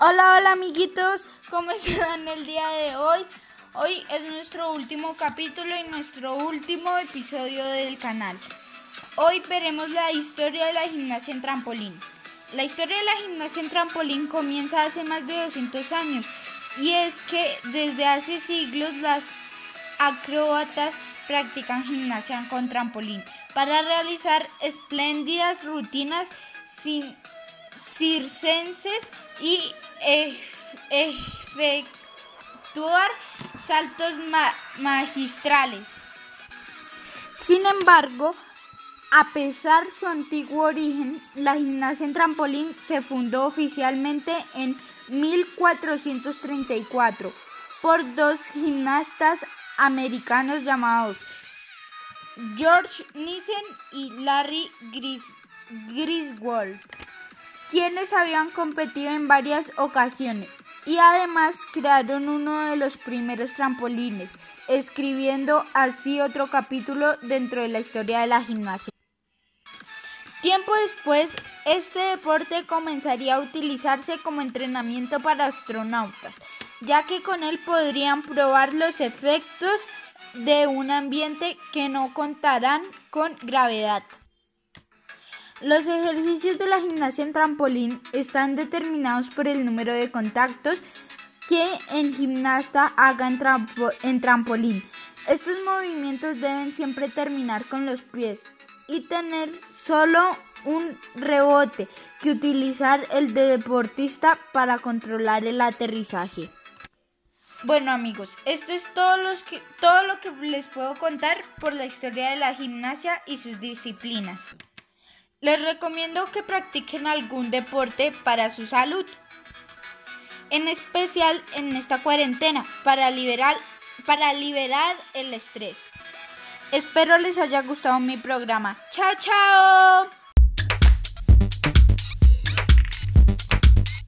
Hola, hola amiguitos, ¿cómo están el día de hoy? Hoy es nuestro último capítulo y nuestro último episodio del canal. Hoy veremos la historia de la gimnasia en trampolín. La historia de la gimnasia en trampolín comienza hace más de 200 años y es que desde hace siglos las acróbatas practican gimnasia con trampolín para realizar espléndidas rutinas sin circenses y efectuar saltos magistrales. Sin embargo, a pesar de su antiguo origen, la gimnasia en trampolín se fundó oficialmente en 1434 por dos gimnastas americanos llamados George Nissen y Larry Griswold quienes habían competido en varias ocasiones y además crearon uno de los primeros trampolines, escribiendo así otro capítulo dentro de la historia de la gimnasia. Tiempo después, este deporte comenzaría a utilizarse como entrenamiento para astronautas, ya que con él podrían probar los efectos de un ambiente que no contarán con gravedad. Los ejercicios de la gimnasia en trampolín están determinados por el número de contactos que el gimnasta haga en, trampolín. Estos movimientos deben siempre terminar con los pies y tener solo un rebote que utilizar el deportista para controlar el aterrizaje. Bueno amigos, esto es todo, lo que les puedo contar por la historia de la gimnasia y sus disciplinas. Les recomiendo que practiquen algún deporte para su salud, en especial en esta cuarentena, para liberar, el estrés. Espero les haya gustado mi programa. ¡Chao, chao!